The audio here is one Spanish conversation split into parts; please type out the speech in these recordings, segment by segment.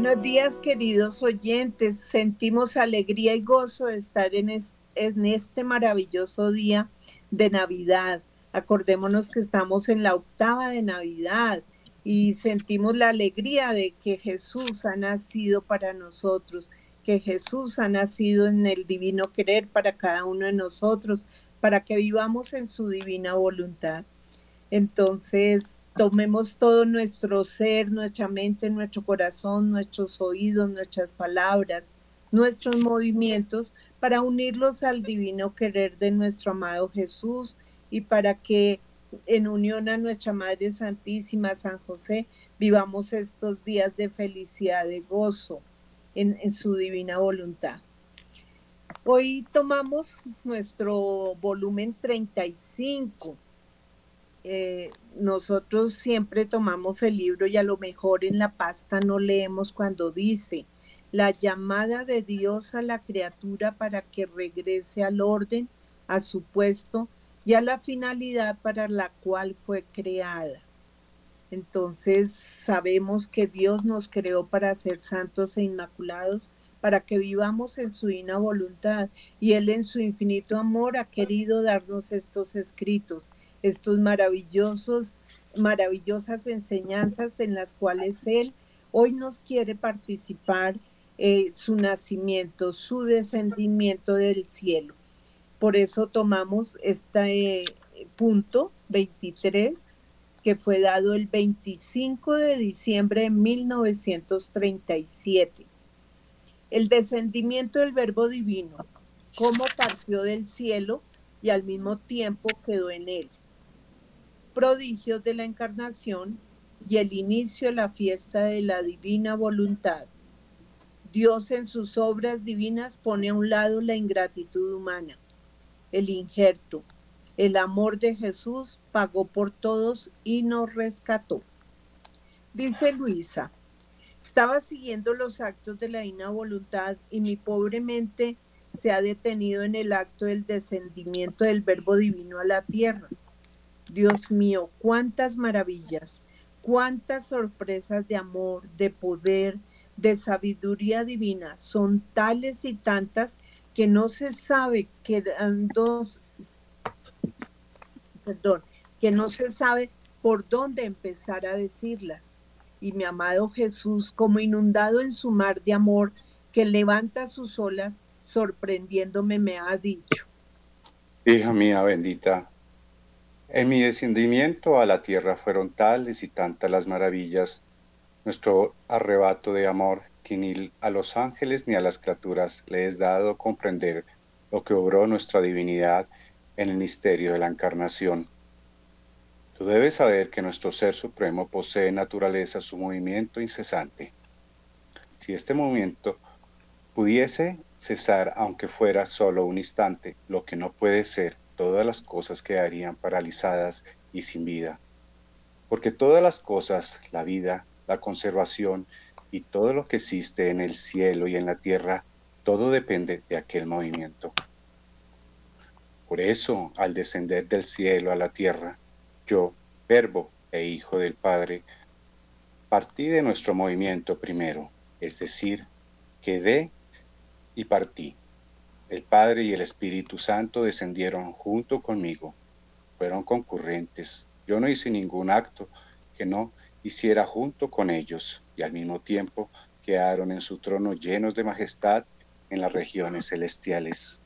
Buenos días, queridos oyentes. Sentimos alegría y gozo de estar en este, maravilloso día de Navidad. Acordémonos que estamos en la octava de Navidad y sentimos la alegría de que Jesús ha nacido para nosotros, que Jesús ha nacido en el divino querer para cada uno de nosotros, para que vivamos en su divina voluntad. Entonces, tomemos todo nuestro ser, nuestra mente, nuestro corazón, nuestros oídos, nuestras palabras, nuestros movimientos para unirlos al divino querer de nuestro amado Jesús y para que en unión a nuestra Madre Santísima, San José, vivamos estos días de felicidad, de gozo en, en su divina voluntad. Hoy tomamos nuestro volumen 35 eh, nosotros siempre tomamos el libro y a lo mejor en la pasta no leemos cuando dice la llamada de Dios a la criatura para que regrese al orden, a su puesto y a la finalidad para la cual fue creada. Entonces sabemos que Dios nos creó para ser santos e inmaculados, para que vivamos en su divina voluntad y Él en su infinito amor ha querido darnos estos escritos estos maravillosos, maravillosas enseñanzas en las cuales Él hoy nos quiere participar eh, su nacimiento, su descendimiento del cielo. Por eso tomamos este punto 23 que fue dado el 25 de diciembre de 1937. El descendimiento del Verbo Divino, cómo partió del cielo y al mismo tiempo quedó en él prodigios de la encarnación y el inicio de la fiesta de la divina voluntad. Dios en sus obras divinas pone a un lado la ingratitud humana, el injerto. El amor de Jesús pagó por todos y nos rescató. Dice Luisa, estaba siguiendo los actos de la divina voluntad y mi pobre mente se ha detenido en el acto del descendimiento del Verbo Divino a la tierra Dios mío, cuántas maravillas, cuántas sorpresas de amor, de poder, de sabiduría divina, son tales y tantas que no se sabe que dos, perdón, que no se sabe por dónde empezar a decirlas. Y mi amado Jesús, como inundado en su mar de amor, que levanta sus olas, sorprendiéndome, me ha dicho. Hija mía bendita, en mi descendimiento a la tierra fueron tales y tantas las maravillas, nuestro arrebato de amor, que ni a los ángeles ni a las criaturas le es dado comprender lo que obró nuestra divinidad en el misterio de la encarnación. Tú debes saber que nuestro Ser Supremo posee naturaleza su movimiento incesante. Si este movimiento pudiese cesar aunque fuera solo un instante, lo que no puede ser, todas las cosas quedarían paralizadas y sin vida. Porque todas las cosas, la vida, la conservación y todo lo que existe en el cielo y en la tierra, todo depende de aquel movimiento. Por eso, al descender del cielo a la tierra, yo, verbo e hijo del Padre, partí de nuestro movimiento primero, es decir, quedé y partí. El Padre y el Espíritu Santo descendieron junto conmigo. Fueron concurrentes. Yo no hice ningún acto que no hiciera junto con ellos y al mismo tiempo quedaron en su trono llenos de majestad en las regiones celestiales.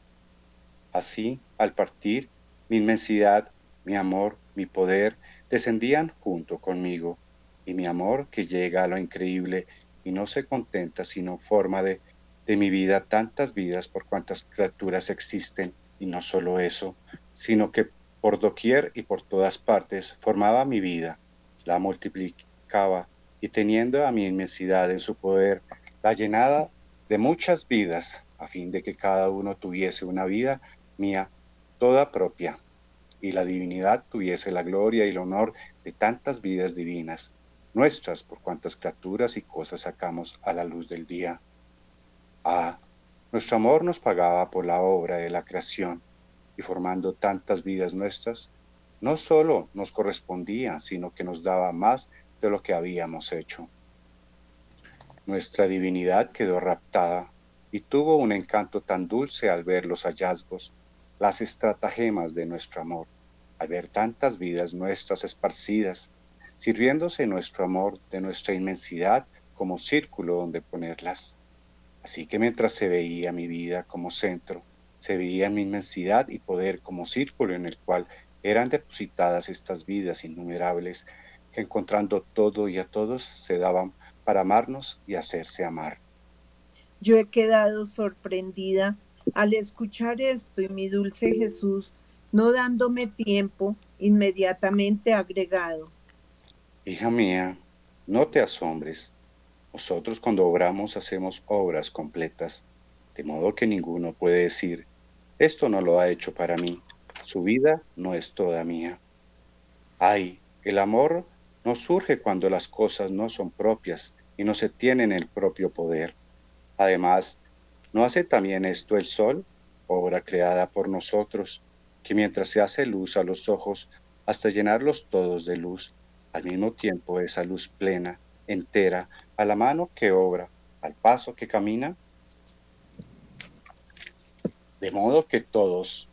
Así, al partir, mi inmensidad, mi amor, mi poder descendían junto conmigo, y mi amor que llega a lo increíble y no se contenta sino forma de de mi vida tantas vidas por cuantas criaturas existen, y no solo eso, sino que por doquier y por todas partes formaba mi vida, la multiplicaba y teniendo a mi inmensidad en su poder, la llenada de muchas vidas, a fin de que cada uno tuviese una vida mía toda propia, y la divinidad tuviese la gloria y el honor de tantas vidas divinas, nuestras por cuantas criaturas y cosas sacamos a la luz del día. Ah, nuestro amor nos pagaba por la obra de la creación y formando tantas vidas nuestras, no solo nos correspondía, sino que nos daba más de lo que habíamos hecho. nuestra divinidad quedó raptada y tuvo un encanto tan dulce al ver los hallazgos, las estratagemas de nuestro amor, al ver tantas vidas nuestras esparcidas, sirviéndose nuestro amor de nuestra inmensidad como círculo donde ponerlas. Así que mientras se veía mi vida como centro, se veía mi inmensidad y poder como círculo en el cual eran depositadas estas vidas innumerables que encontrando todo y a todos se daban para amarnos y hacerse amar. Yo he quedado sorprendida al escuchar esto y mi dulce Jesús, no dándome tiempo, inmediatamente agregado. Hija mía, no te asombres. Nosotros cuando obramos hacemos obras completas, de modo que ninguno puede decir, esto no lo ha hecho para mí, su vida no es toda mía. Ay, el amor no surge cuando las cosas no son propias y no se tienen el propio poder. Además, ¿no hace también esto el sol, obra creada por nosotros, que mientras se hace luz a los ojos hasta llenarlos todos de luz, al mismo tiempo esa luz plena, entera, a la mano que obra, al paso que camina? De modo que todos,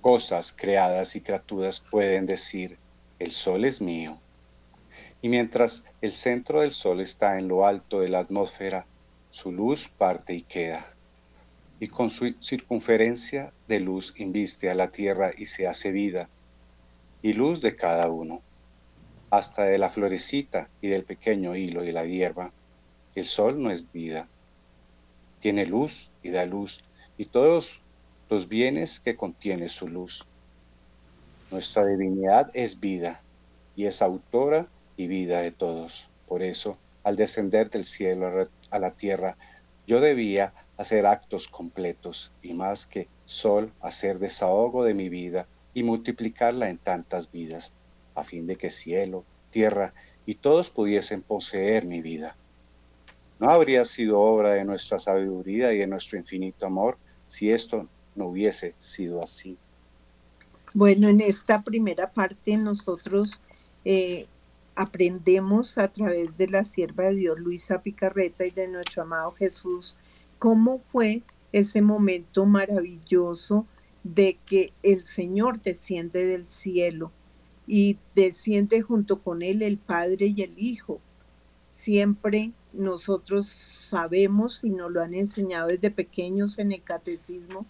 cosas creadas y criaturas pueden decir, el sol es mío. Y mientras el centro del sol está en lo alto de la atmósfera, su luz parte y queda. Y con su circunferencia de luz inviste a la tierra y se hace vida, y luz de cada uno, hasta de la florecita y del pequeño hilo y la hierba. El sol no es vida, tiene luz y da luz, y todos los bienes que contiene su luz. Nuestra divinidad es vida y es autora y vida de todos. Por eso, al descender del cielo a la tierra, yo debía hacer actos completos y más que sol hacer desahogo de mi vida y multiplicarla en tantas vidas, a fin de que cielo, tierra y todos pudiesen poseer mi vida. No habría sido obra de nuestra sabiduría y de nuestro infinito amor si esto no hubiese sido así. Bueno, en esta primera parte nosotros eh, aprendemos a través de la sierva de Dios Luisa Picarreta y de nuestro amado Jesús cómo fue ese momento maravilloso de que el Señor desciende del cielo y desciende junto con él el Padre y el Hijo. Siempre nosotros sabemos y nos lo han enseñado desde pequeños en el catecismo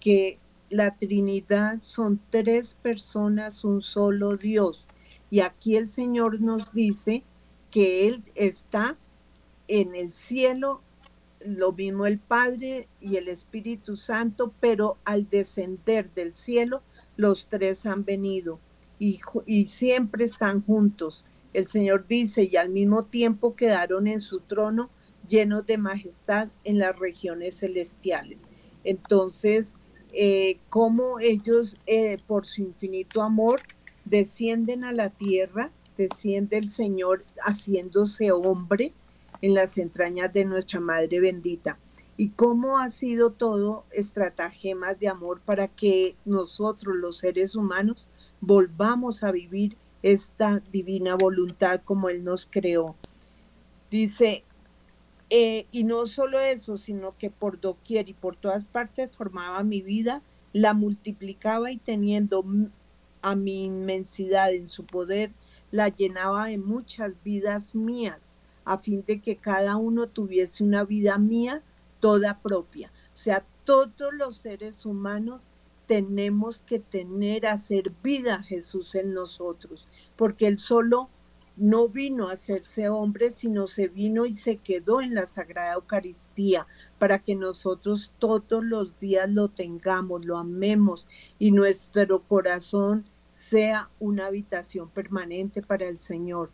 que la Trinidad son tres personas, un solo Dios. Y aquí el Señor nos dice que Él está en el cielo, lo mismo el Padre y el Espíritu Santo, pero al descender del cielo, los tres han venido y, siempre están juntos. El Señor dice, y al mismo tiempo quedaron en su trono llenos de majestad en las regiones celestiales. Entonces, eh, cómo ellos, eh, por su infinito amor, descienden a la tierra, desciende el Señor haciéndose hombre en las entrañas de nuestra Madre bendita. Y cómo ha sido todo estratagemas de amor para que nosotros, los seres humanos, volvamos a vivir esta divina voluntad como Él nos creó. Dice, eh, y no solo eso, sino que por doquier y por todas partes formaba mi vida, la multiplicaba y teniendo a mi inmensidad en su poder, la llenaba de muchas vidas mías, a fin de que cada uno tuviese una vida mía toda propia. O sea, todos los seres humanos tenemos que tener, hacer vida Jesús en nosotros, porque Él solo no vino a hacerse hombre, sino se vino y se quedó en la Sagrada Eucaristía para que nosotros todos los días lo tengamos, lo amemos y nuestro corazón sea una habitación permanente para el Señor.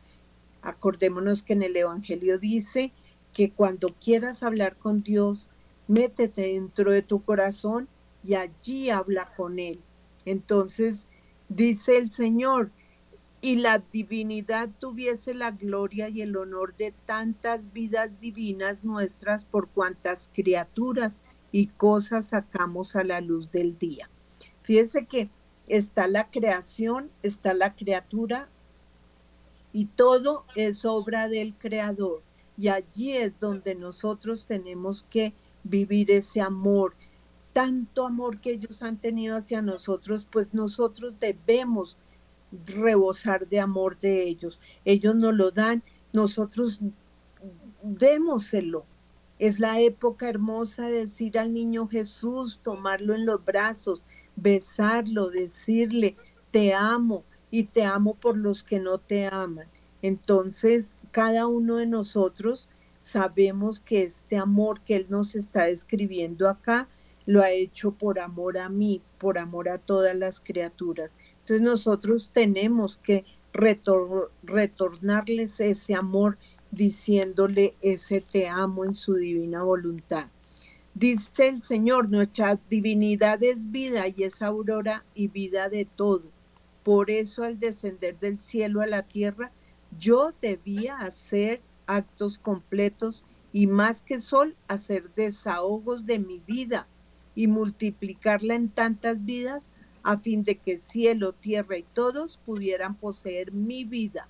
Acordémonos que en el Evangelio dice que cuando quieras hablar con Dios, métete dentro de tu corazón y allí habla con Él. Entonces, dice el Señor, y la divinidad tuviese la gloria y el honor de tantas vidas divinas nuestras por cuantas criaturas y cosas sacamos a la luz del día. Fíjese que está la creación, está la criatura y todo es obra del creador. Y allí es donde nosotros tenemos que vivir ese amor, tanto amor que ellos han tenido hacia nosotros, pues nosotros debemos rebosar de amor de ellos. Ellos nos lo dan, nosotros démoselo. Es la época hermosa de decir al niño Jesús, tomarlo en los brazos, besarlo, decirle, te amo y te amo por los que no te aman. Entonces, cada uno de nosotros sabemos que este amor que Él nos está describiendo acá, lo ha hecho por amor a mí, por amor a todas las criaturas. Entonces nosotros tenemos que retornarles ese amor diciéndole ese te amo en su divina voluntad. Dice el Señor, nuestra divinidad es vida y es aurora y vida de todo. Por eso al descender del cielo a la tierra, yo debía hacer actos completos y más que sol, hacer desahogos de mi vida y multiplicarla en tantas vidas a fin de que cielo, tierra y todos pudieran poseer mi vida.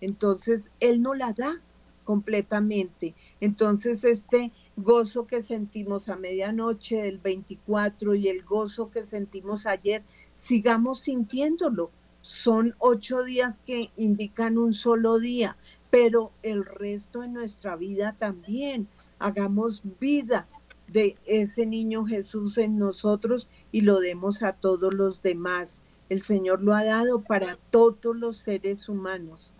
Entonces, Él no la da completamente. Entonces, este gozo que sentimos a medianoche del 24 y el gozo que sentimos ayer, sigamos sintiéndolo. Son ocho días que indican un solo día, pero el resto de nuestra vida también. Hagamos vida de ese niño Jesús en nosotros y lo demos a todos los demás. El Señor lo ha dado para todos los seres humanos.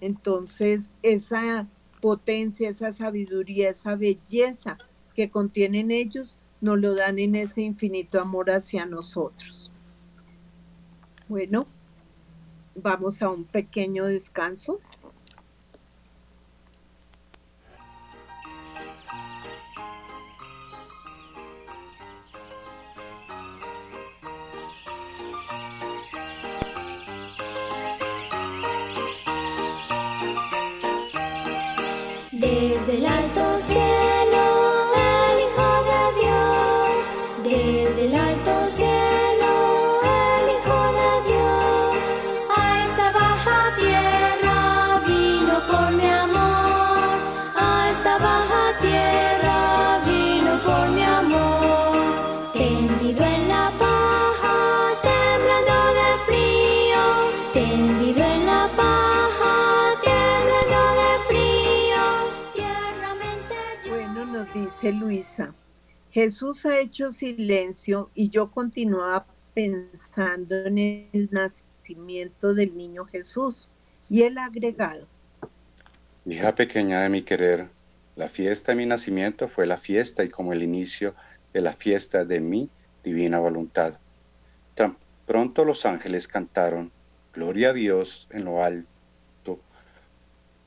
Entonces, esa potencia, esa sabiduría, esa belleza que contienen ellos, nos lo dan en ese infinito amor hacia nosotros. Bueno, vamos a un pequeño descanso. Luisa, Jesús ha hecho silencio y yo continuaba pensando en el nacimiento del niño Jesús y ha agregado. Hija pequeña de mi querer, la fiesta de mi nacimiento fue la fiesta y como el inicio de la fiesta de mi divina voluntad. Tan pronto los ángeles cantaron, Gloria a Dios en lo alto,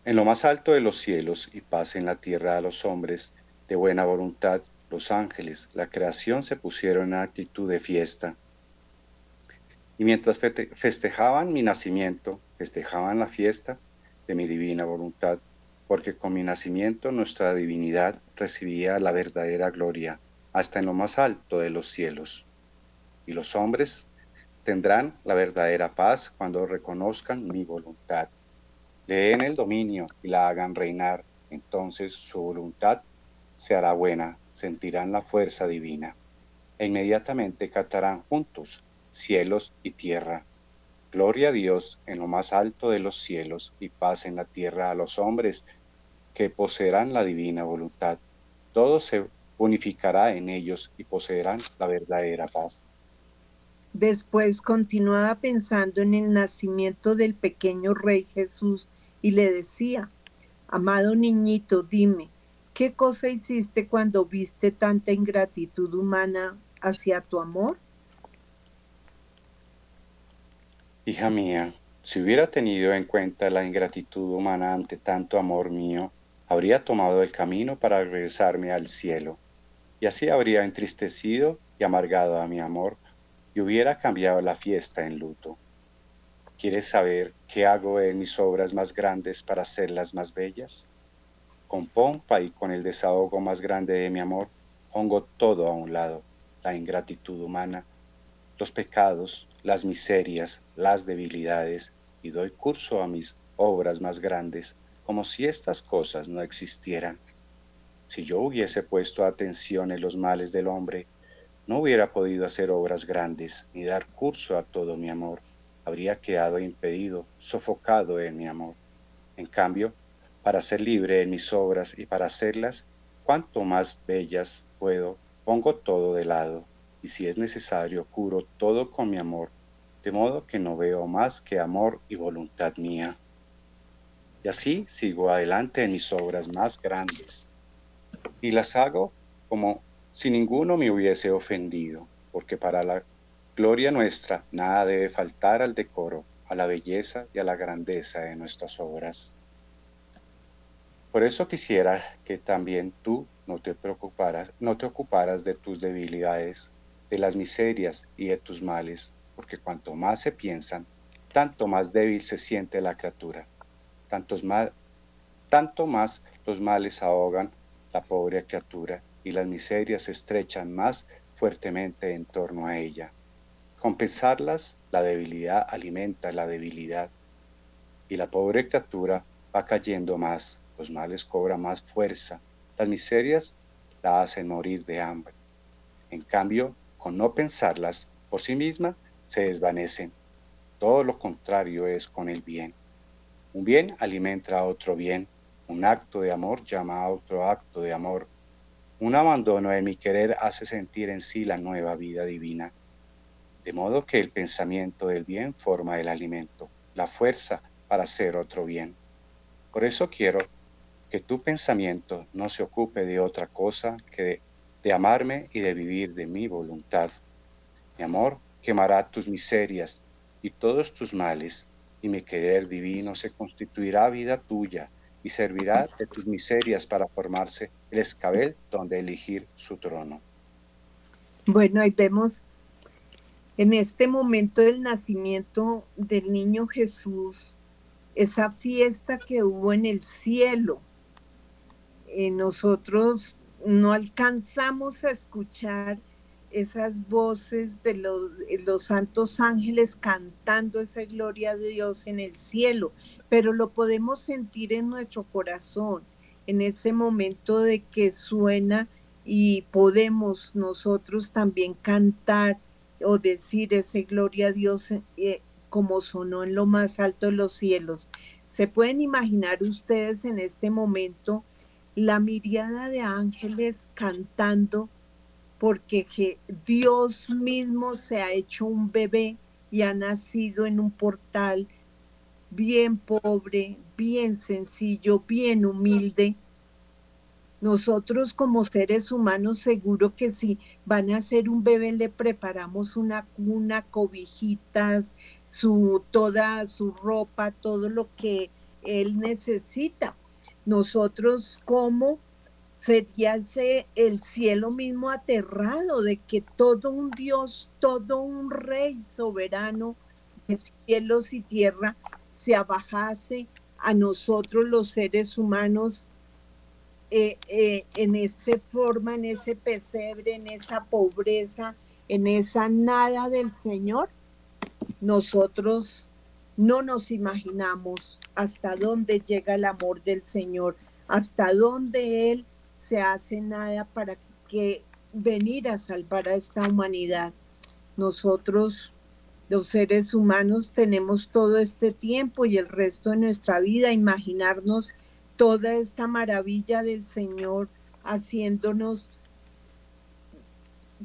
en lo más alto de los cielos y paz en la tierra a los hombres de buena voluntad, los ángeles, la creación se pusieron en actitud de fiesta. Y mientras festejaban mi nacimiento, festejaban la fiesta de mi divina voluntad, porque con mi nacimiento nuestra divinidad recibía la verdadera gloria hasta en lo más alto de los cielos. Y los hombres tendrán la verdadera paz cuando reconozcan mi voluntad. Le den el dominio y la hagan reinar, entonces su voluntad se hará buena, sentirán la fuerza divina, e inmediatamente cantarán juntos cielos y tierra. Gloria a Dios en lo más alto de los cielos y paz en la tierra a los hombres que poseerán la divina voluntad. Todo se unificará en ellos y poseerán la verdadera paz. Después continuaba pensando en el nacimiento del pequeño rey Jesús y le decía, amado niñito, dime, ¿Qué cosa hiciste cuando viste tanta ingratitud humana hacia tu amor? Hija mía, si hubiera tenido en cuenta la ingratitud humana ante tanto amor mío, habría tomado el camino para regresarme al cielo, y así habría entristecido y amargado a mi amor, y hubiera cambiado la fiesta en luto. ¿Quieres saber qué hago en mis obras más grandes para hacerlas más bellas? Con pompa y con el desahogo más grande de mi amor, pongo todo a un lado, la ingratitud humana, los pecados, las miserias, las debilidades, y doy curso a mis obras más grandes, como si estas cosas no existieran. Si yo hubiese puesto atención en los males del hombre, no hubiera podido hacer obras grandes ni dar curso a todo mi amor. Habría quedado impedido, sofocado en mi amor. En cambio, para ser libre en mis obras y para hacerlas cuanto más bellas puedo, pongo todo de lado, y si es necesario, curo todo con mi amor, de modo que no veo más que amor y voluntad mía. Y así sigo adelante en mis obras más grandes, y las hago como si ninguno me hubiese ofendido, porque para la gloria nuestra nada debe faltar al decoro, a la belleza y a la grandeza de nuestras obras. Por eso quisiera que también tú no te preocuparas, no te ocuparas de tus debilidades, de las miserias y de tus males, porque cuanto más se piensan, tanto más débil se siente la criatura, tantos mal, tanto más los males ahogan la pobre criatura y las miserias se estrechan más fuertemente en torno a ella. Compensarlas, la debilidad alimenta la debilidad y la pobre criatura va cayendo más los males cobran más fuerza, las miserias la hacen morir de hambre. En cambio, con no pensarlas por sí misma, se desvanecen. Todo lo contrario es con el bien. Un bien alimenta a otro bien. Un acto de amor llama a otro acto de amor. Un abandono de mi querer hace sentir en sí la nueva vida divina. De modo que el pensamiento del bien forma el alimento, la fuerza para hacer otro bien. Por eso quiero que tu pensamiento no se ocupe de otra cosa que de, amarme y de vivir de mi voluntad. Mi amor quemará tus miserias y todos tus males, y mi querer divino se constituirá vida tuya y servirá de tus miserias para formarse el escabel donde elegir su trono. Bueno, ahí vemos en este momento del nacimiento del niño Jesús, esa fiesta que hubo en el cielo, eh, nosotros no alcanzamos a escuchar esas voces de los, los, santos ángeles cantando esa gloria a Dios en el cielo, pero lo podemos sentir en nuestro corazón, en ese momento de que suena y podemos nosotros también cantar o decir ese gloria a Dios eh, como sonó en lo más alto de los cielos. ¿Se pueden imaginar ustedes en este momento? La miriada de ángeles cantando porque Dios mismo se ha hecho un bebé y ha nacido en un portal bien pobre, bien sencillo, bien humilde. Nosotros como seres humanos seguro que si van a ser un bebé le preparamos una cuna, cobijitas, su toda su ropa, todo lo que él necesita nosotros como sería el cielo mismo aterrado de que todo un Dios, todo un rey soberano de cielos y tierra se abajase a nosotros los seres humanos eh, eh, en esa forma, en ese pesebre, en esa pobreza, en esa nada del Señor, nosotros no nos imaginamos hasta dónde llega el amor del Señor, hasta dónde Él se hace nada para que venir a salvar a esta humanidad. Nosotros, los seres humanos, tenemos todo este tiempo y el resto de nuestra vida, imaginarnos toda esta maravilla del Señor haciéndonos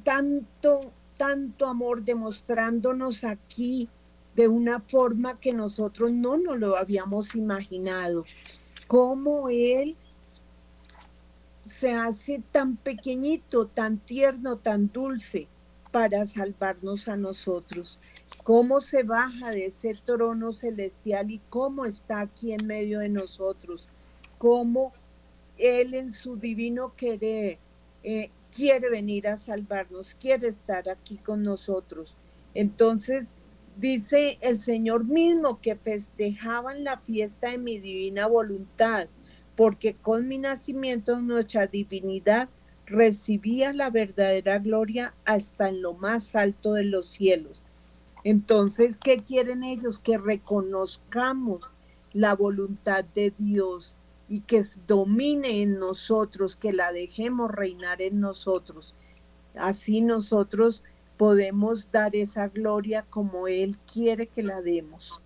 tanto, tanto amor, demostrándonos aquí de una forma que nosotros no nos lo habíamos imaginado. Cómo Él se hace tan pequeñito, tan tierno, tan dulce para salvarnos a nosotros. Cómo se baja de ese trono celestial y cómo está aquí en medio de nosotros. Cómo Él en su divino querer eh, quiere venir a salvarnos, quiere estar aquí con nosotros. Entonces, Dice el Señor mismo que festejaban la fiesta de mi divina voluntad, porque con mi nacimiento nuestra divinidad recibía la verdadera gloria hasta en lo más alto de los cielos. Entonces, ¿qué quieren ellos? Que reconozcamos la voluntad de Dios y que domine en nosotros, que la dejemos reinar en nosotros. Así nosotros podemos dar esa gloria como Él quiere que la demos.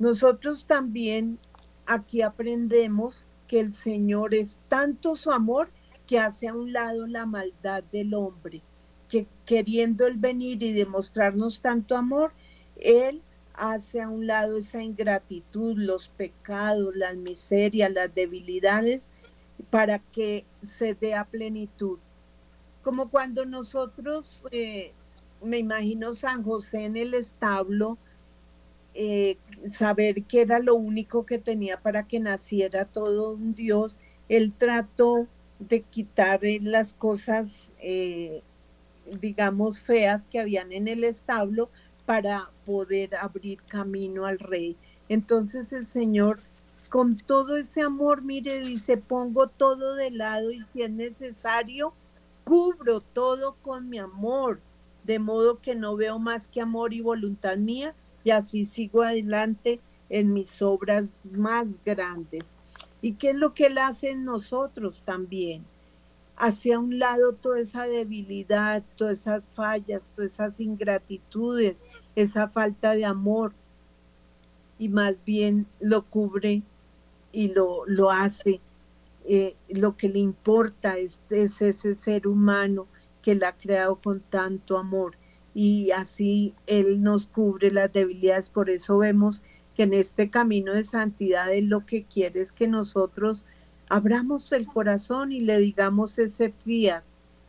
Nosotros también aquí aprendemos que el Señor es tanto su amor que hace a un lado la maldad del hombre, que queriendo Él venir y demostrarnos tanto amor, Él hace a un lado esa ingratitud, los pecados, las miserias, las debilidades, para que se dé a plenitud. Como cuando nosotros, eh, me imagino San José en el establo, eh, saber que era lo único que tenía para que naciera todo un Dios, él trató de quitar las cosas, eh, digamos, feas que habían en el establo para poder abrir camino al rey. Entonces el Señor, con todo ese amor, mire, dice, pongo todo de lado y si es necesario, cubro todo con mi amor, de modo que no veo más que amor y voluntad mía, y así sigo adelante en mis obras más grandes. ¿Y qué es lo que Él hace en nosotros también? hacia un lado toda esa debilidad, todas esas fallas, todas esas ingratitudes, esa falta de amor, y más bien lo cubre y lo, lo hace. Eh, lo que le importa es, es ese ser humano que la ha creado con tanto amor y así Él nos cubre las debilidades. Por eso vemos que en este camino de santidad Él lo que quiere es que nosotros abramos el corazón y le digamos ese fiat,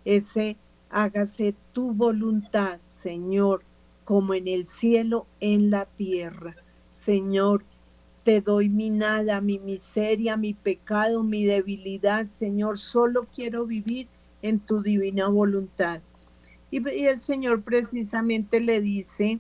ese hágase tu voluntad, Señor, como en el cielo, en la tierra. Señor, te doy mi nada, mi miseria, mi pecado, mi debilidad, Señor, solo quiero vivir en tu divina voluntad. Y, y el Señor precisamente le dice,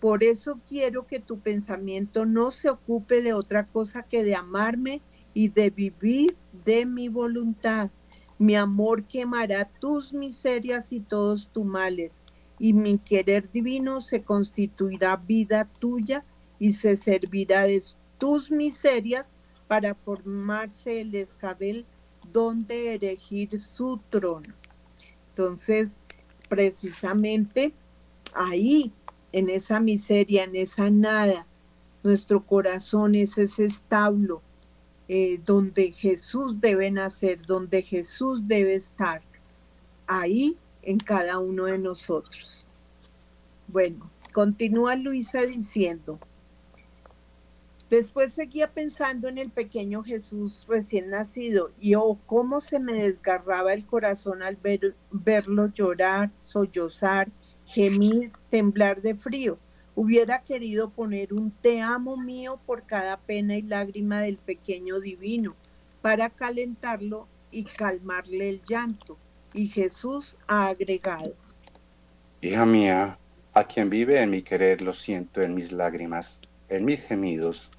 por eso quiero que tu pensamiento no se ocupe de otra cosa que de amarme y de vivir de mi voluntad. Mi amor quemará tus miserias y todos tus males, y mi querer divino se constituirá vida tuya y se servirá de tus miserias para formarse el escabel donde erigir su trono. Entonces, precisamente ahí, en esa miseria, en esa nada, nuestro corazón es ese establo eh, donde Jesús debe nacer, donde Jesús debe estar, ahí en cada uno de nosotros. Bueno, continúa Luisa diciendo, después seguía pensando en el pequeño Jesús recién nacido y oh, cómo se me desgarraba el corazón al verlo llorar, sollozar, gemir, temblar de frío Hubiera querido poner un te amo mío por cada pena y lágrima del pequeño divino para calentarlo y calmarle el llanto. Y Jesús ha agregado. Hija mía, a quien vive en mi querer lo siento en mis lágrimas, en mis gemidos,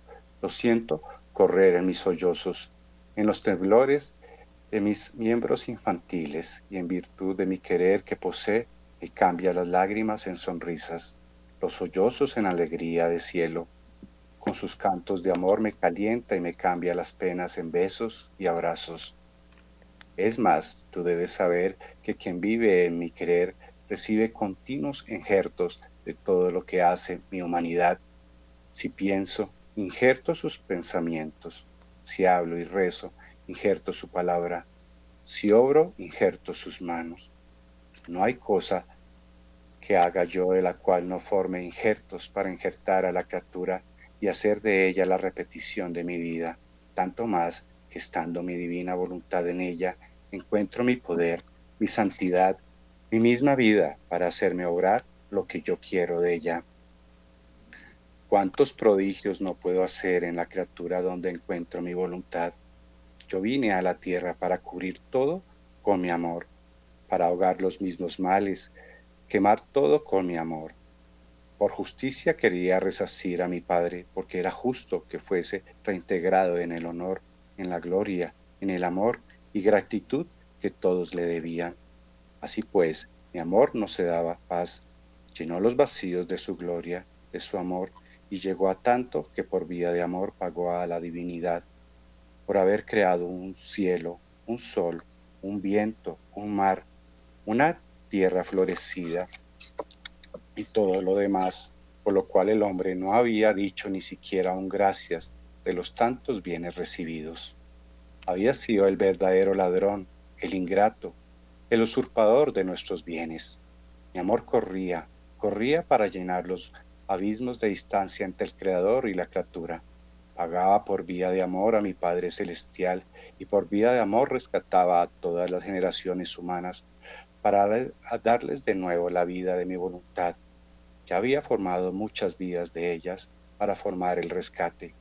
lo siento correr en mis sollozos, en los temblores de mis miembros infantiles y en virtud de mi querer que posee y cambia las lágrimas en sonrisas los sollozos en alegría de cielo. Con sus cantos de amor me calienta y me cambia las penas en besos y abrazos. Es más, tú debes saber que quien vive en mi querer recibe continuos injertos de todo lo que hace mi humanidad. Si pienso, injerto sus pensamientos. Si hablo y rezo, injerto su palabra. Si obro, injerto sus manos. No hay cosa que haga yo de la cual no forme injertos para injertar a la criatura y hacer de ella la repetición de mi vida, tanto más que estando mi divina voluntad en ella, encuentro mi poder, mi santidad, mi misma vida para hacerme obrar lo que yo quiero de ella. ¿Cuántos prodigios no puedo hacer en la criatura donde encuentro mi voluntad? Yo vine a la tierra para cubrir todo con mi amor, para ahogar los mismos males, quemar todo con mi amor. Por justicia quería resacir a mi Padre, porque era justo que fuese reintegrado en el honor, en la gloria, en el amor y gratitud que todos le debían. Así pues, mi amor no se daba paz, llenó los vacíos de su gloria, de su amor, y llegó a tanto que por vía de amor pagó a la divinidad por haber creado un cielo, un sol, un viento, un mar, una tierra florecida y todo lo demás, por lo cual el hombre no había dicho ni siquiera un gracias de los tantos bienes recibidos. Había sido el verdadero ladrón, el ingrato, el usurpador de nuestros bienes. Mi amor corría, corría para llenar los abismos de distancia entre el Creador y la criatura. Pagaba por vía de amor a mi Padre Celestial y por vía de amor rescataba a todas las generaciones humanas para darles de nuevo la vida de mi voluntad. Ya había formado muchas vidas de ellas para formar el rescate.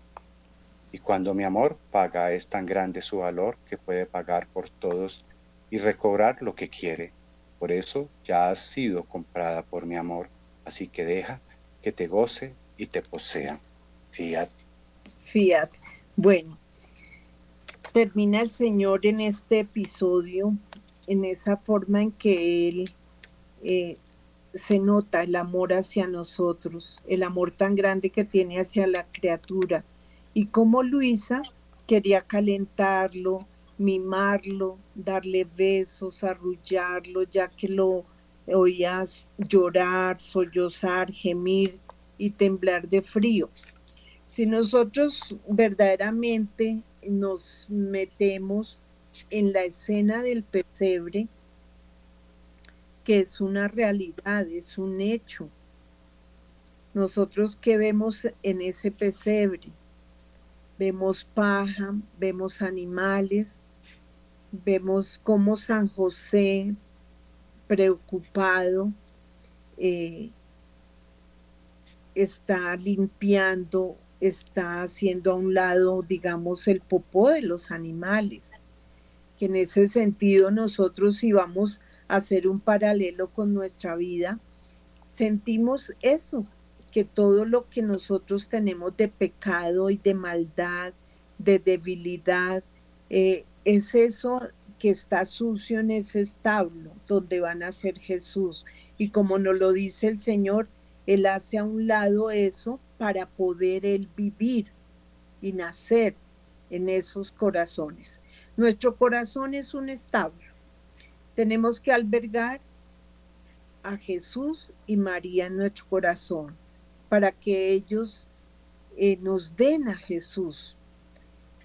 Y cuando mi amor paga es tan grande su valor que puede pagar por todos y recobrar lo que quiere. Por eso ya has sido comprada por mi amor, así que deja que te goce y te posea. Fiat. Fiat. Bueno, termina el Señor en este episodio, en esa forma en que Él eh, se nota el amor hacia nosotros, el amor tan grande que tiene hacia la criatura. Y como Luisa quería calentarlo, mimarlo, darle besos, arrullarlo, ya que lo oías llorar, sollozar, gemir y temblar de frío. Si nosotros verdaderamente nos metemos en la escena del pesebre, que es una realidad, es un hecho, nosotros que vemos en ese pesebre, vemos paja, vemos animales, vemos cómo San José preocupado, eh, está limpiando, está haciendo a un lado, digamos, el popó de los animales. Que en ese sentido nosotros si vamos a hacer un paralelo con nuestra vida, sentimos eso, que todo lo que nosotros tenemos de pecado y de maldad, de debilidad, eh, es eso que está sucio en ese establo donde van a ser Jesús. Y como nos lo dice el Señor, Él hace a un lado eso para poder Él vivir y nacer en esos corazones. Nuestro corazón es un establo. Tenemos que albergar a Jesús y María en nuestro corazón para que ellos eh, nos den a Jesús.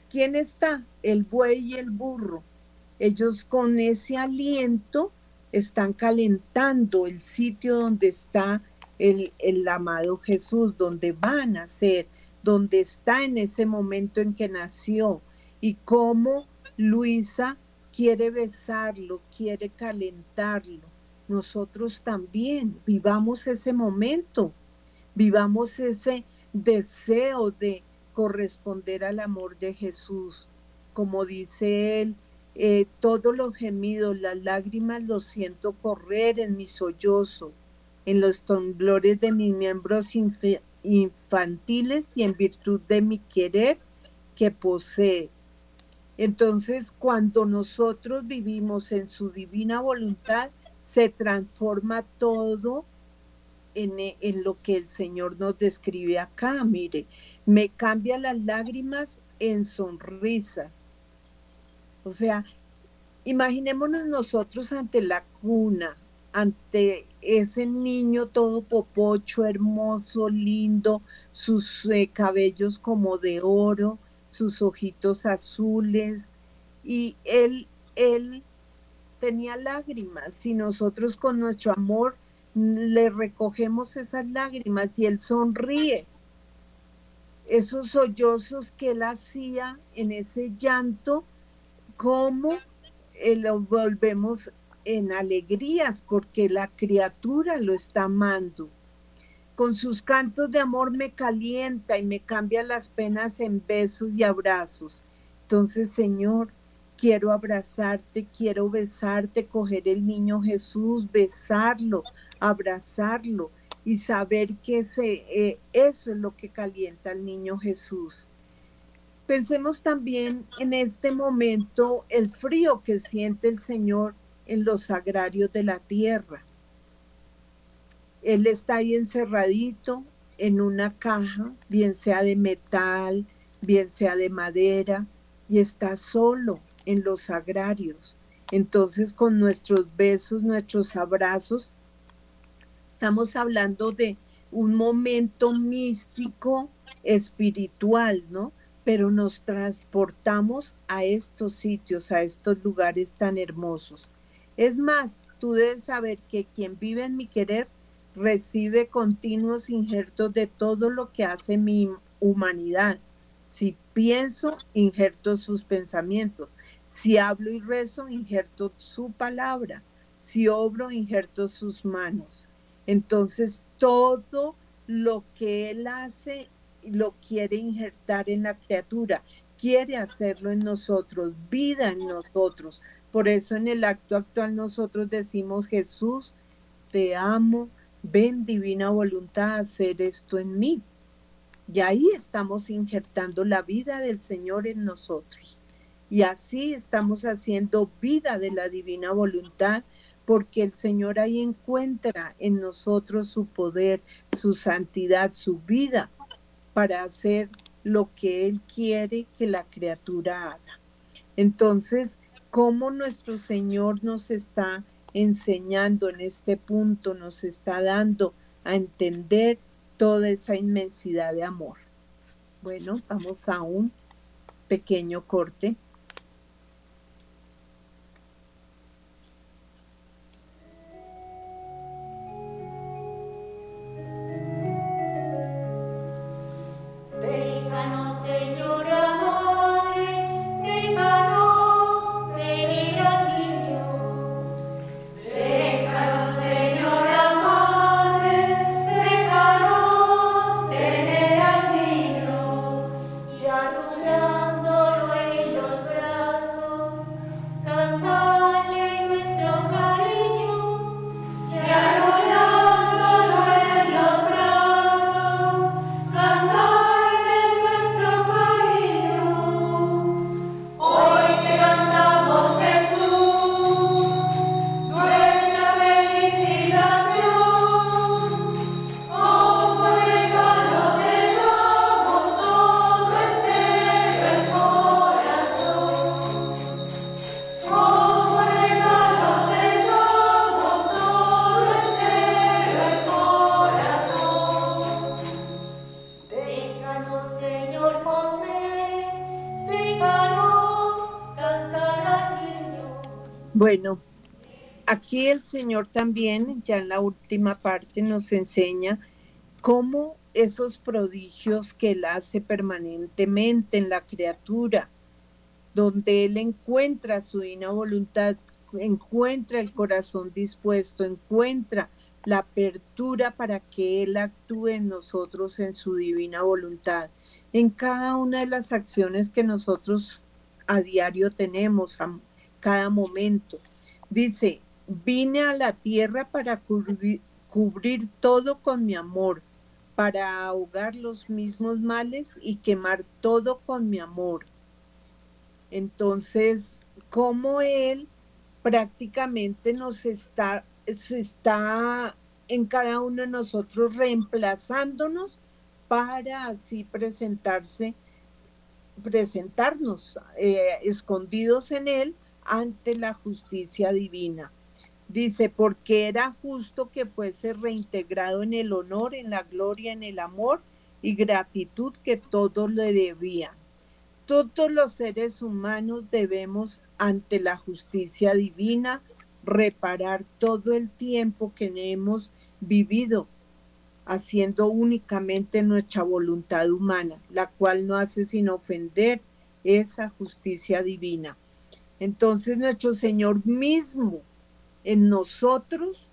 ¿Quién está? El buey y el burro ellos con ese aliento están calentando el sitio donde está el, el, amado Jesús, donde va a nacer, donde está en ese momento en que nació y cómo Luisa quiere besarlo, quiere calentarlo. Nosotros también vivamos ese momento, vivamos ese deseo de corresponder al amor de Jesús. Como dice él, eh, todos los gemidos, las lágrimas los siento correr en mi sollozo, en los temblores de mis miembros infantiles y en virtud de mi querer que posee. Entonces, cuando nosotros vivimos en su divina voluntad, se transforma todo en, en, lo que el Señor nos describe acá. Mire, me cambia las lágrimas en sonrisas, o sea, imaginémonos nosotros ante la cuna, ante ese niño todo popocho, hermoso, lindo, sus eh, cabellos como de oro, sus ojitos azules, y él, él tenía lágrimas, y nosotros con nuestro amor le recogemos esas lágrimas y él sonríe. Esos sollozos que él hacía en ese llanto, cómo eh, lo volvemos en alegrías porque la criatura lo está amando. Con sus cantos de amor me calienta y me cambia las penas en besos y abrazos. Entonces, Señor, quiero abrazarte, quiero besarte, coger el niño Jesús, besarlo, abrazarlo y saber que ese, eh, eso es lo que calienta al niño Jesús. Pensemos también en este momento el frío que siente el Señor en los agrarios de la tierra. Él está ahí encerradito en una caja, bien sea de metal, bien sea de madera, y está solo en los agrarios. Entonces, con nuestros besos, nuestros abrazos, estamos hablando de un momento místico, espiritual, ¿no? Pero nos transportamos a estos sitios, a estos lugares tan hermosos. Es más, tú debes saber que quien vive en mi querer recibe continuos injertos de todo lo que hace mi humanidad. Si pienso, injerto sus pensamientos. Si hablo y rezo, injerto su palabra. Si obro, injerto sus manos. Entonces, todo lo que Él hace lo quiere injertar en la criatura, quiere hacerlo en nosotros, vida en nosotros. Por eso en el acto actual nosotros decimos, Jesús, te amo, ven divina voluntad a hacer esto en mí. Y ahí estamos injertando la vida del Señor en nosotros. Y así estamos haciendo vida de la divina voluntad, porque el Señor ahí encuentra en nosotros su poder, su santidad, su vida, para hacer lo que Él quiere que la criatura haga. Entonces, ¿cómo nuestro Señor nos está enseñando en este punto, nos está dando a entender toda esa inmensidad de amor. Bueno, vamos a un pequeño corte. Señor también, ya en la última parte, nos enseña cómo esos prodigios que Él hace permanentemente en la criatura, donde Él encuentra su divina voluntad, encuentra el corazón dispuesto, encuentra la apertura para que Él actúe en nosotros en su divina voluntad, en cada una de las acciones que nosotros a diario tenemos, cada momento. Dice, vine a la tierra para cubrir, todo con mi amor, para ahogar los mismos males y quemar todo con mi amor. Entonces, como Él prácticamente nos está, se está en cada uno de nosotros reemplazándonos para así presentarse, presentarnos eh, escondidos en Él ante la justicia divina. Dice, porque era justo que fuese reintegrado en el honor, en la gloria, en el amor y gratitud que todos le debían. Todos los seres humanos debemos, ante la justicia divina, reparar todo el tiempo que hemos vivido haciendo únicamente nuestra voluntad humana, la cual no hace sino ofender esa justicia divina. Entonces nuestro Señor mismo en nosotros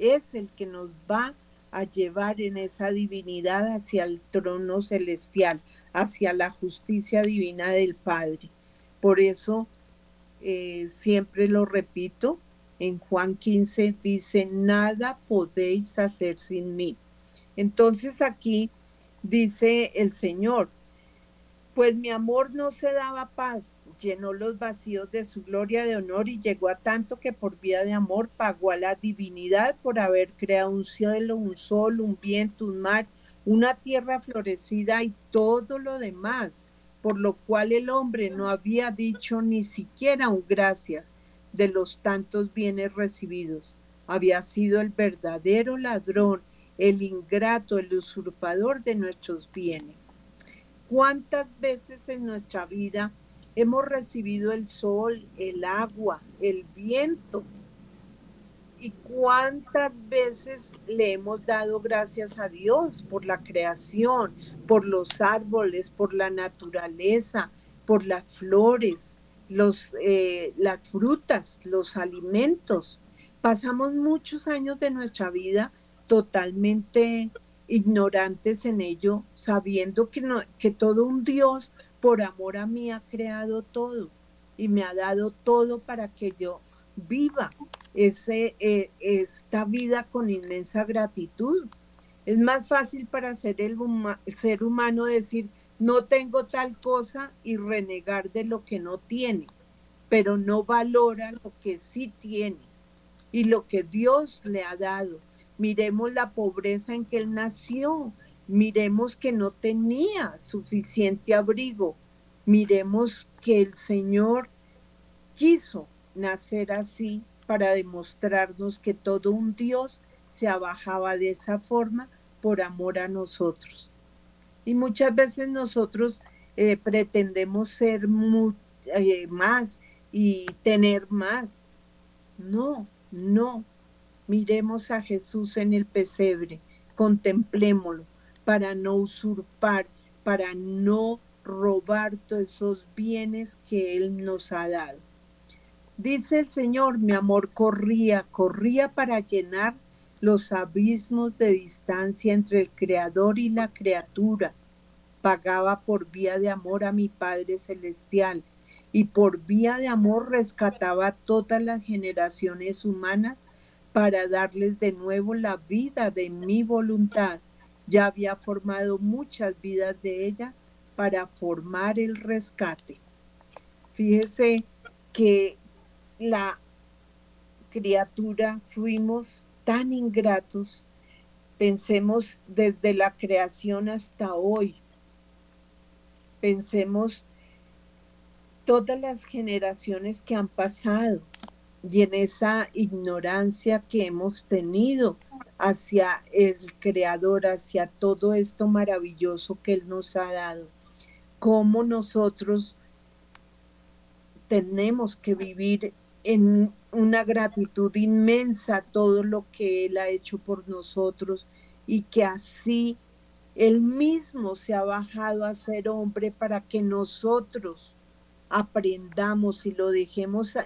es el que nos va a llevar en esa divinidad hacia el trono celestial, hacia la justicia divina del Padre. Por eso, eh, siempre lo repito, en Juan 15 dice, nada podéis hacer sin mí. Entonces aquí dice el Señor, pues mi amor no se daba paz, llenó los vacíos de su gloria de honor y llegó a tanto que por vía de amor pagó a la divinidad por haber creado un cielo, un sol, un viento, un mar, una tierra florecida y todo lo demás, por lo cual el hombre no había dicho ni siquiera un gracias de los tantos bienes recibidos. Había sido el verdadero ladrón, el ingrato, el usurpador de nuestros bienes. ¿Cuántas veces en nuestra vida hemos recibido el sol, el agua, el viento, ¿Y cuántas veces le hemos dado gracias a Dios por la creación, por los árboles, por la naturaleza, por las flores, los, eh, las frutas, los alimentos? Pasamos muchos años de nuestra vida totalmente ignorantes en ello, sabiendo que, no, que todo un Dios por amor a mí ha creado todo y me ha dado todo para que yo viva ese, eh, esta vida con inmensa gratitud. Es más fácil para ser el, ser humano decir, no tengo tal cosa y renegar de lo que no tiene, pero no valora lo que sí tiene y lo que Dios le ha dado. Miremos la pobreza en que él nació, miremos que no tenía suficiente abrigo, miremos que el Señor quiso nacer así para demostrarnos que todo un Dios se abajaba de esa forma por amor a nosotros. Y muchas veces nosotros eh, pretendemos ser eh, más y tener más. No, no. Miremos a Jesús en el pesebre, contemplémoslo para no usurpar, para no robar todos esos bienes que Él nos ha dado. Dice el Señor, mi amor corría, corría para llenar los abismos de distancia entre el Creador y la criatura. Pagaba por vía de amor a mi Padre Celestial y por vía de amor rescataba todas las generaciones humanas para darles de nuevo la vida de mi voluntad. Ya había formado muchas vidas de ella para formar el rescate. Fíjese que la criatura fuimos tan ingratos, pensemos desde la creación hasta hoy, pensemos todas las generaciones que han pasado y en esa ignorancia que hemos tenido hacia el Creador, hacia todo esto maravilloso que Él nos ha dado, cómo nosotros tenemos que vivir en una gratitud inmensa todo lo que Él ha hecho por nosotros y que así Él mismo se ha bajado a ser hombre para que nosotros aprendamos y lo dejemos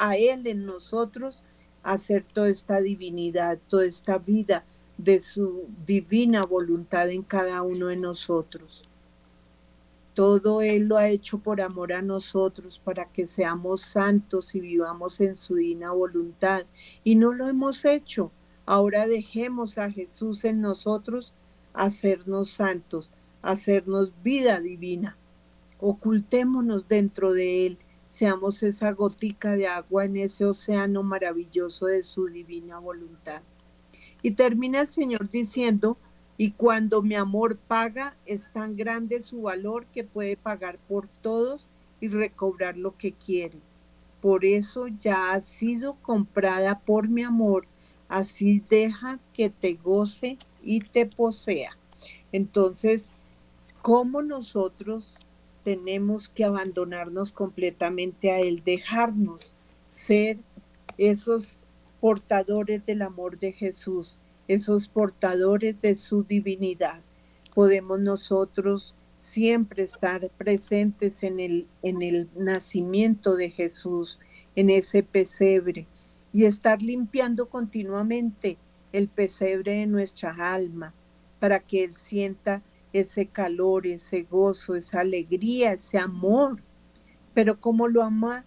a, Él en nosotros hacer toda esta divinidad, toda esta vida de su divina voluntad en cada uno de nosotros. Todo Él lo ha hecho por amor a nosotros, para que seamos santos y vivamos en su divina voluntad. Y no lo hemos hecho. Ahora dejemos a Jesús en nosotros hacernos santos, hacernos vida divina. Ocultémonos dentro de Él, seamos esa gotica de agua en ese océano maravilloso de su divina voluntad. Y termina el Señor diciendo, y cuando mi amor paga, es tan grande su valor que puede pagar por todos y recobrar lo que quiere. Por eso ya ha sido comprada por mi amor. Así deja que te goce y te posea. Entonces, ¿cómo nosotros tenemos que abandonarnos completamente a Él, dejarnos ser esos portadores del amor de Jesús? esos portadores de su divinidad. Podemos nosotros siempre estar presentes en el, en el nacimiento de Jesús, en ese pesebre, y estar limpiando continuamente el pesebre de nuestra alma, para que Él sienta ese calor, ese gozo, esa alegría, ese amor. Pero ¿cómo lo ama?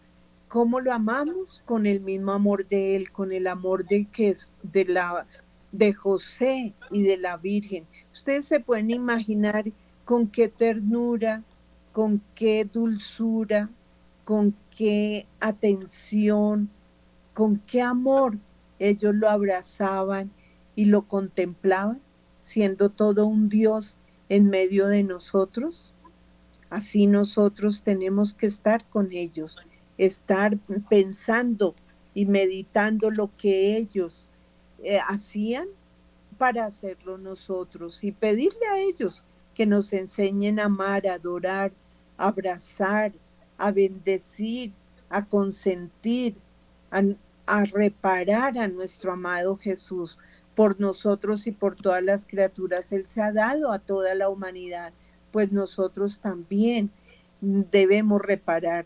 ¿Cómo lo amamos? Con el mismo amor de Él, con el amor de, que es, de la de José y de la Virgen. Ustedes se pueden imaginar con qué ternura, con qué dulzura, con qué atención, con qué amor ellos lo abrazaban y lo contemplaban. siendo todo un Dios en medio de nosotros? Así nosotros tenemos que estar con ellos, estar pensando y meditando lo que ellos eh, hacían para hacerlo nosotros y pedirle a ellos que nos enseñen a amar, a adorar, a abrazar, a bendecir, a consentir, a reparar a nuestro amado Jesús. Por nosotros y por todas las criaturas Él se ha dado a toda la humanidad, pues nosotros también debemos reparar.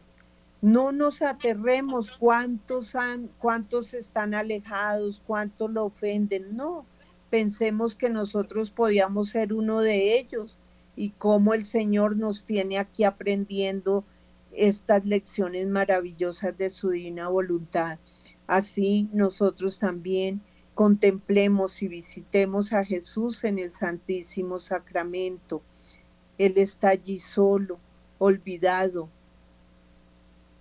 No nos aterremos cuántos, han, cuántos están alejados, cuántos lo ofenden. No, pensemos que nosotros podíamos ser uno de ellos y cómo el Señor nos tiene aquí aprendiendo estas lecciones maravillosas de su divina voluntad. Así nosotros también contemplemos y visitemos a Jesús en el Santísimo Sacramento. Él está allí solo, olvidado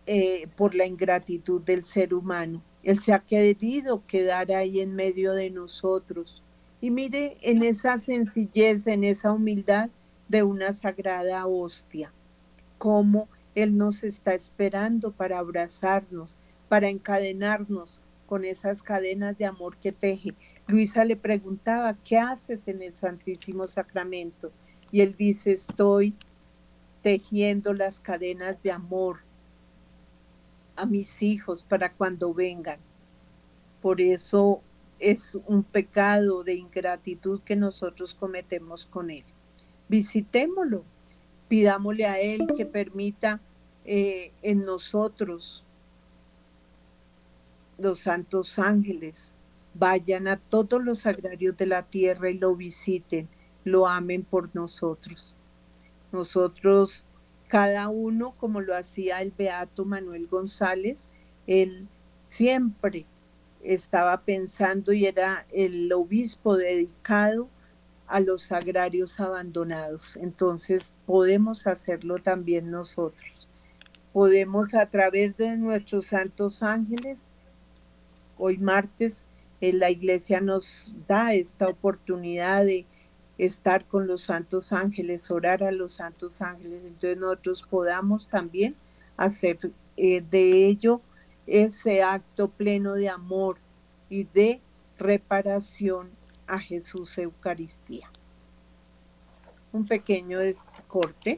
eh, por la ingratitud del ser humano. Él se ha querido quedar ahí en medio de nosotros. Y mire en esa sencillez, en esa humildad de una sagrada hostia, cómo Él nos está esperando para abrazarnos, para encadenarnos con esas cadenas de amor que teje. Luisa le preguntaba, ¿qué haces en el Santísimo Sacramento? Y él dice, estoy tejiendo las cadenas de amor a mis hijos para cuando vengan. Por eso es un pecado de ingratitud que nosotros cometemos con Él. Visitémoslo, pidámosle a Él que permita eh, en nosotros los santos ángeles vayan a todos los agrarios de la tierra y lo visiten, lo amen por nosotros. Nosotros, cada uno, como lo hacía el beato Manuel González, él siempre estaba pensando y era el obispo dedicado a los agrarios abandonados. Entonces podemos hacerlo también nosotros. Podemos a través de nuestros santos ángeles, hoy martes, en la iglesia nos da esta oportunidad de estar con los santos ángeles, orar a los santos ángeles. Entonces nosotros podamos también hacer eh, de ello ese acto pleno de amor y de reparación a Jesús Eucaristía. Un pequeño corte.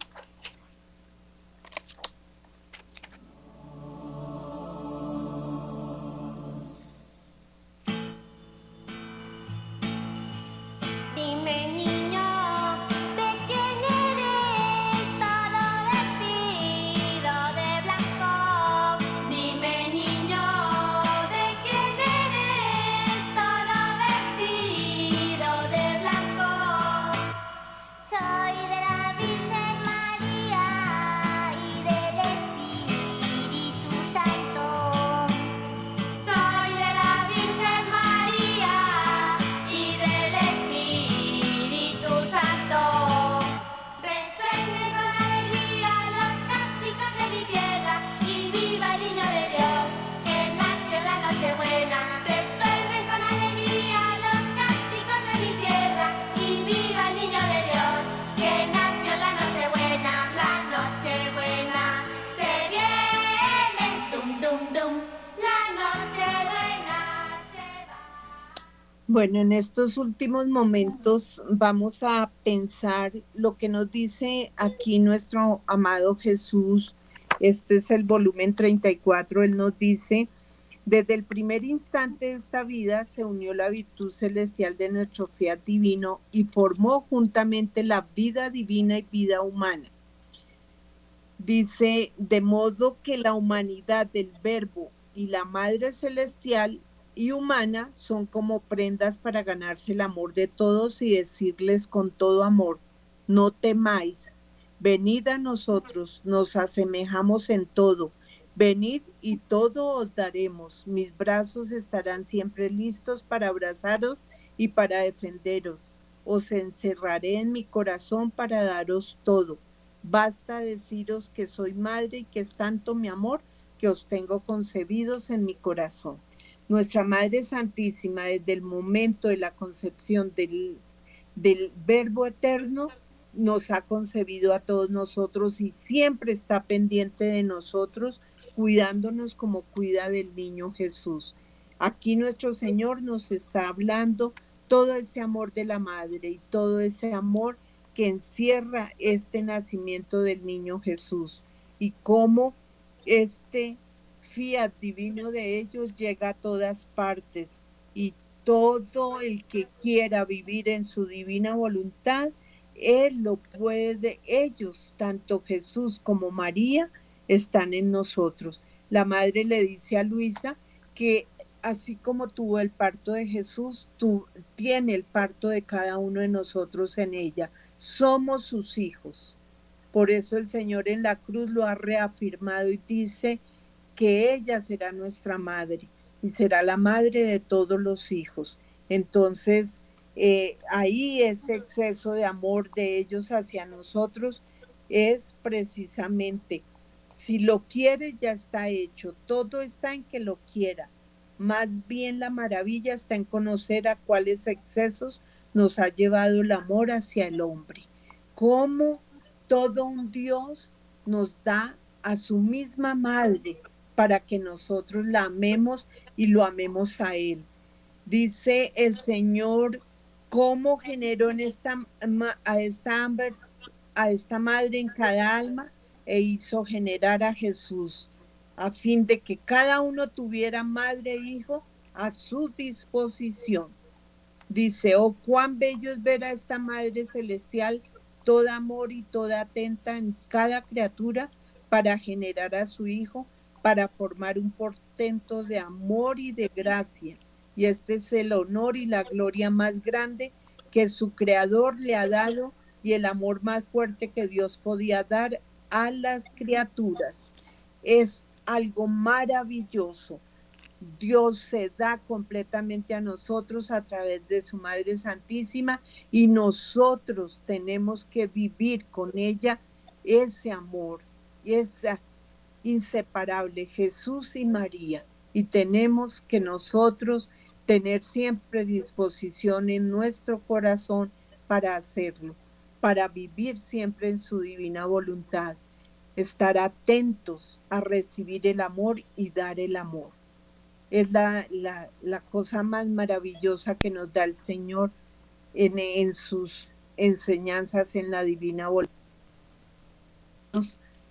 En estos últimos momentos vamos a pensar lo que nos dice aquí nuestro amado Jesús. Este es el volumen 34. Él nos dice, desde el primer instante de esta vida se unió la virtud celestial de nuestro fiat divino y formó juntamente la vida divina y vida humana. Dice, de modo que la humanidad del verbo y la Madre Celestial y humana son como prendas para ganarse el amor de todos y decirles con todo amor, no temáis, venid a nosotros, nos asemejamos en todo, venid y todo os daremos, mis brazos estarán siempre listos para abrazaros y para defenderos, os encerraré en mi corazón para daros todo. Basta deciros que soy madre y que es tanto mi amor que os tengo concebidos en mi corazón. Nuestra Madre Santísima, desde el momento de la concepción del, del Verbo Eterno, nos ha concebido a todos nosotros y siempre está pendiente de nosotros, cuidándonos como cuida del niño Jesús. Aquí nuestro Señor nos está hablando todo ese amor de la madre y todo ese amor que encierra este nacimiento del niño Jesús y cómo este divino de ellos llega a todas partes y todo el que quiera vivir en su divina voluntad, Él lo puede, ellos, tanto Jesús como María, están en nosotros. La madre le dice a Luisa que así como tuvo el parto de Jesús, tú, tiene el parto de cada uno de nosotros en ella. Somos sus hijos. Por eso el Señor en la cruz lo ha reafirmado y dice que ella será nuestra madre y será la madre de todos los hijos. Entonces, eh, ahí ese exceso de amor de ellos hacia nosotros es precisamente, si lo quiere, ya está hecho. Todo está en que lo quiera. Más bien la maravilla está en conocer a cuáles excesos nos ha llevado el amor hacia el hombre. Cómo todo un Dios nos da a su misma madre para que nosotros la amemos y lo amemos a Él. Dice el Señor, cómo generó en esta, a, esta, a esta madre en cada alma e hizo generar a Jesús, a fin de que cada uno tuviera madre e hijo a su disposición. Dice, oh, cuán bello es ver a esta Madre Celestial, toda amor y toda atenta en cada criatura para generar a su Hijo para formar un portento de amor y de gracia. Y este es el honor y la gloria más grande que su creador le ha dado y el amor más fuerte que Dios podía dar a las criaturas. Es algo maravilloso. Dios se da completamente a nosotros a través de su Madre Santísima y nosotros tenemos que vivir con ella ese amor, esa inseparable, Jesús y María. Y tenemos que nosotros tener siempre disposición en nuestro corazón para hacerlo, para vivir siempre en su divina voluntad, estar atentos a recibir el amor y dar el amor. Es la, la, cosa más maravillosa que nos da el Señor en, en sus enseñanzas en la divina voluntad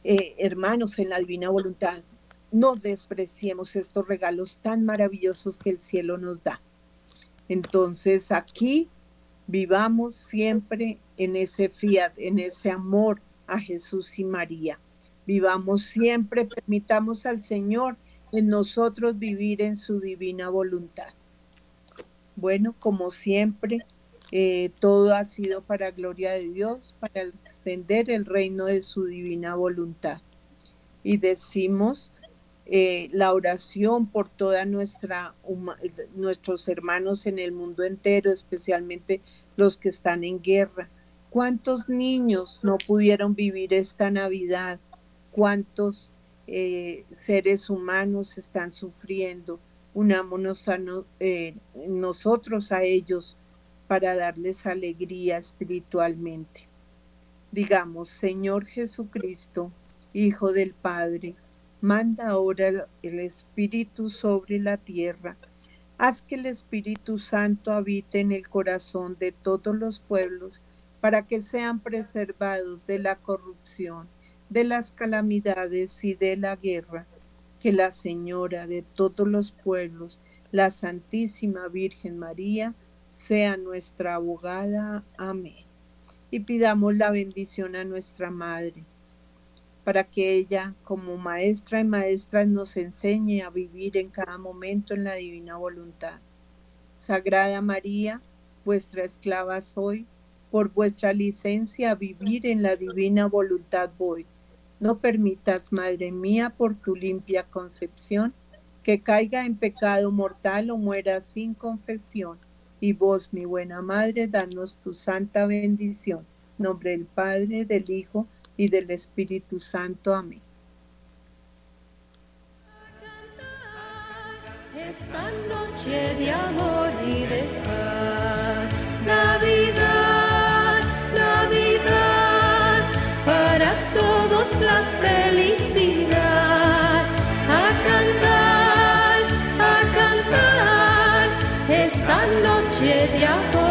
eh, hermanos en la divina voluntad, no despreciemos estos regalos tan maravillosos que el cielo nos da. Entonces aquí vivamos siempre en ese fiat, en ese amor a Jesús y María. Vivamos siempre, permitamos al Señor en nosotros vivir en su divina voluntad. Bueno, como siempre, eh, todo ha sido para gloria de Dios, para extender el reino de su divina voluntad. Y decimos eh, la oración por toda nuestra nuestros hermanos en el mundo entero, especialmente los que están en guerra. ¿Cuántos niños no pudieron vivir esta Navidad? ¿Cuántos eh, seres humanos están sufriendo? Unámonos a nosotros a ellos para darles alegría espiritualmente. Digamos, Señor Jesucristo, Hijo del Padre, manda ahora el Espíritu sobre la tierra. Haz que el Espíritu Santo habite en el corazón de todos los pueblos para que sean preservados de la corrupción, de las calamidades y de la guerra. Que la Señora de todos los pueblos, la Santísima Virgen María, sea nuestra abogada. Amén. Y pidamos la bendición a nuestra Madre, para que ella, como maestra y maestra, nos enseñe a vivir en cada momento en la divina voluntad. Sagrada María, vuestra esclava soy, por vuestra licencia a vivir en la divina voluntad voy. No permitas, Madre mía, por tu limpia concepción, que caiga en pecado mortal o muera sin confesión y vos, mi buena Madre, danos tu santa bendición. Nombre del Padre, del Hijo y del Espíritu Santo. Amén. Esta noche de amor y de paz, Navidad, Navidad, para todos la felicidad. Cantar, a